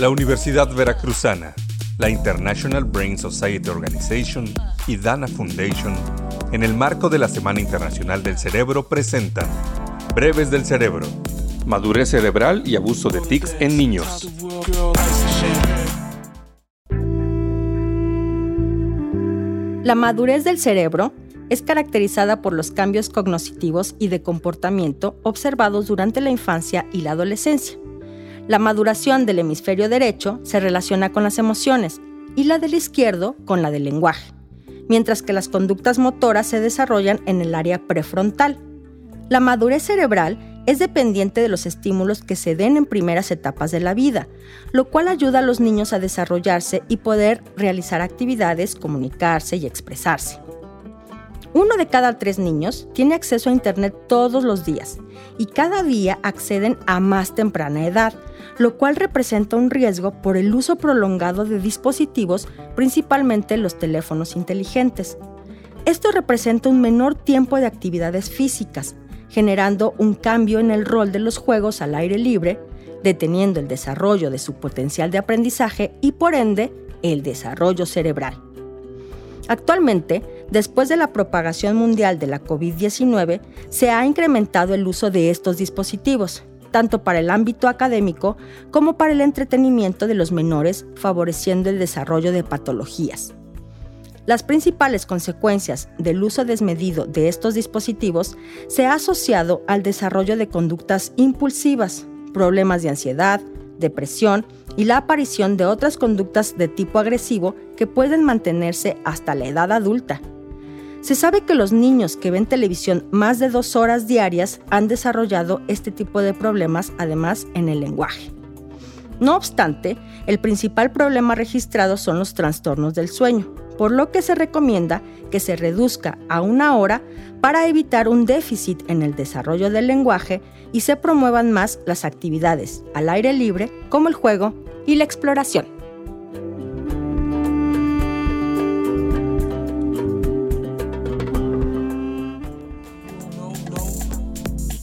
La Universidad Veracruzana, la International Brain Society Organization y Dana Foundation, en el marco de la Semana Internacional del Cerebro, presentan Breves del Cerebro, madurez cerebral y abuso de tics en niños. La madurez del cerebro es caracterizada por los cambios cognitivos y de comportamiento observados durante la infancia y la adolescencia. La maduración del hemisferio derecho se relaciona con las emociones y la del izquierdo con la del lenguaje, mientras que las conductas motoras se desarrollan en el área prefrontal. La madurez cerebral es dependiente de los estímulos que se den en primeras etapas de la vida, lo cual ayuda a los niños a desarrollarse y poder realizar actividades, comunicarse y expresarse. Uno de cada tres niños tiene acceso a Internet todos los días y cada día acceden a más temprana edad, lo cual representa un riesgo por el uso prolongado de dispositivos, principalmente los teléfonos inteligentes. Esto representa un menor tiempo de actividades físicas, generando un cambio en el rol de los juegos al aire libre, deteniendo el desarrollo de su potencial de aprendizaje y por ende el desarrollo cerebral. Actualmente, después de la propagación mundial de la COVID-19, se ha incrementado el uso de estos dispositivos, tanto para el ámbito académico como para el entretenimiento de los menores, favoreciendo el desarrollo de patologías. Las principales consecuencias del uso desmedido de estos dispositivos se ha asociado al desarrollo de conductas impulsivas, problemas de ansiedad, depresión y la aparición de otras conductas de tipo agresivo que pueden mantenerse hasta la edad adulta. Se sabe que los niños que ven televisión más de dos horas diarias han desarrollado este tipo de problemas además en el lenguaje. No obstante, el principal problema registrado son los trastornos del sueño, por lo que se recomienda que se reduzca a una hora para evitar un déficit en el desarrollo del lenguaje y se promuevan más las actividades al aire libre como el juego y la exploración.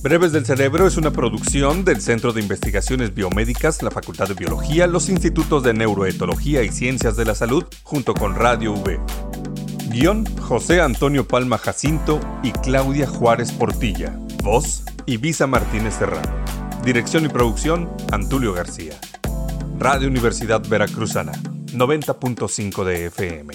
Breves del Cerebro es una producción del Centro de Investigaciones Biomédicas, la Facultad de Biología, los Institutos de Neuroetología y Ciencias de la Salud, junto con Radio V. Guión José Antonio Palma Jacinto y Claudia Juárez Portilla. Voz Ibiza Martínez Serrano. Dirección y producción Antulio García. Radio Universidad Veracruzana, 90.5 de FM.